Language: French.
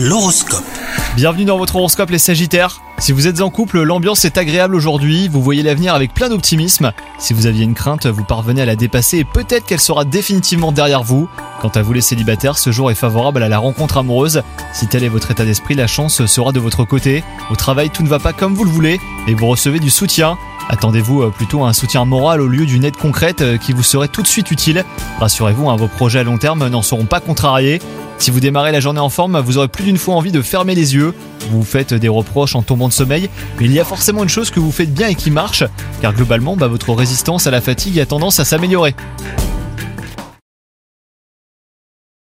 L'horoscope. Bienvenue dans votre horoscope les Sagittaires. Si vous êtes en couple, l'ambiance est agréable aujourd'hui, vous voyez l'avenir avec plein d'optimisme. Si vous aviez une crainte, vous parvenez à la dépasser et peut-être qu'elle sera définitivement derrière vous. Quant à vous les célibataires, ce jour est favorable à la rencontre amoureuse. Si tel est votre état d'esprit, la chance sera de votre côté. Au travail, tout ne va pas comme vous le voulez et vous recevez du soutien. Attendez-vous euh, plutôt à un soutien moral au lieu d'une aide concrète euh, qui vous serait tout de suite utile. Rassurez-vous, hein, vos projets à long terme n'en seront pas contrariés. Si vous démarrez la journée en forme, vous aurez plus d'une fois envie de fermer les yeux. Vous faites des reproches en tombant de sommeil, mais il y a forcément une chose que vous faites bien et qui marche, car globalement, bah, votre résistance à la fatigue a tendance à s'améliorer.